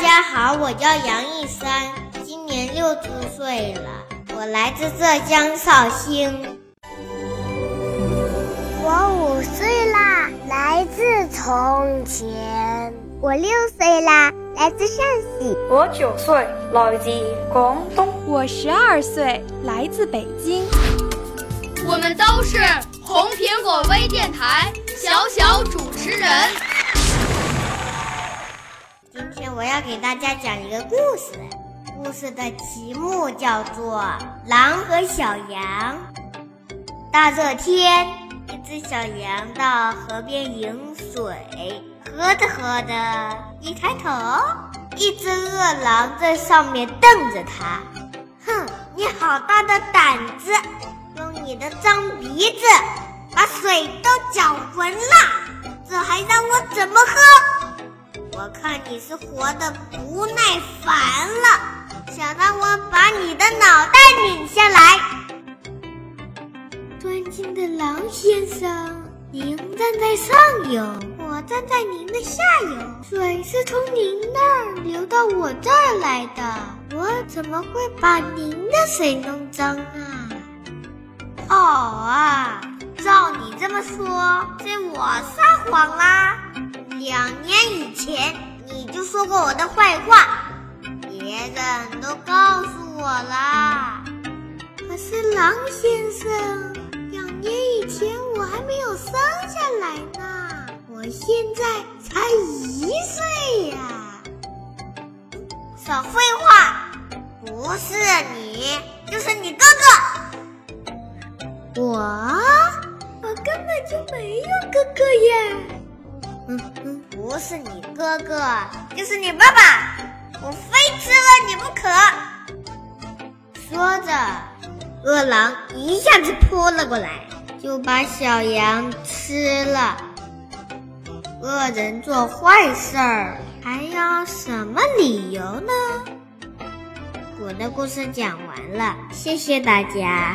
家好，我叫杨一山，今年六周岁了，我来自浙江绍兴。我五岁啦，来自从前。我六岁啦，来自陕西。我九岁，来自广东。我十二岁，来自北京。我们都是红苹果微电台小小主持人。今天我要给大家讲一个故事，故事的题目叫做《狼和小羊》。大热天，一只小羊到河边饮水，喝着喝着，一抬头，一只饿狼在上面瞪着它。哼，你好大的胆子，用你的脏鼻子把水都搅浑了，这还让我怎么喝？我看你是活得不耐烦了，想让我把你的脑袋拧下来。尊敬的狼先生，您站在上游，我站在您的下游，水是从您那儿流到我这儿来的，我怎么会把您的水弄脏啊？哦啊，照你这么说，是我撒谎啦。两年以前你就说过我的坏话，别人都告诉我啦。可是狼先生，两年以前我还没有生下来呢，我现在才一岁呀。少废话，不是你就是你哥哥。我，我根本就没有哥哥呀。嗯嗯，不是你哥哥，就是你爸爸，我非吃了你不可。说着，饿狼一下子扑了过来，就把小羊吃了。恶人做坏事儿还要什么理由呢？我的故事讲完了，谢谢大家。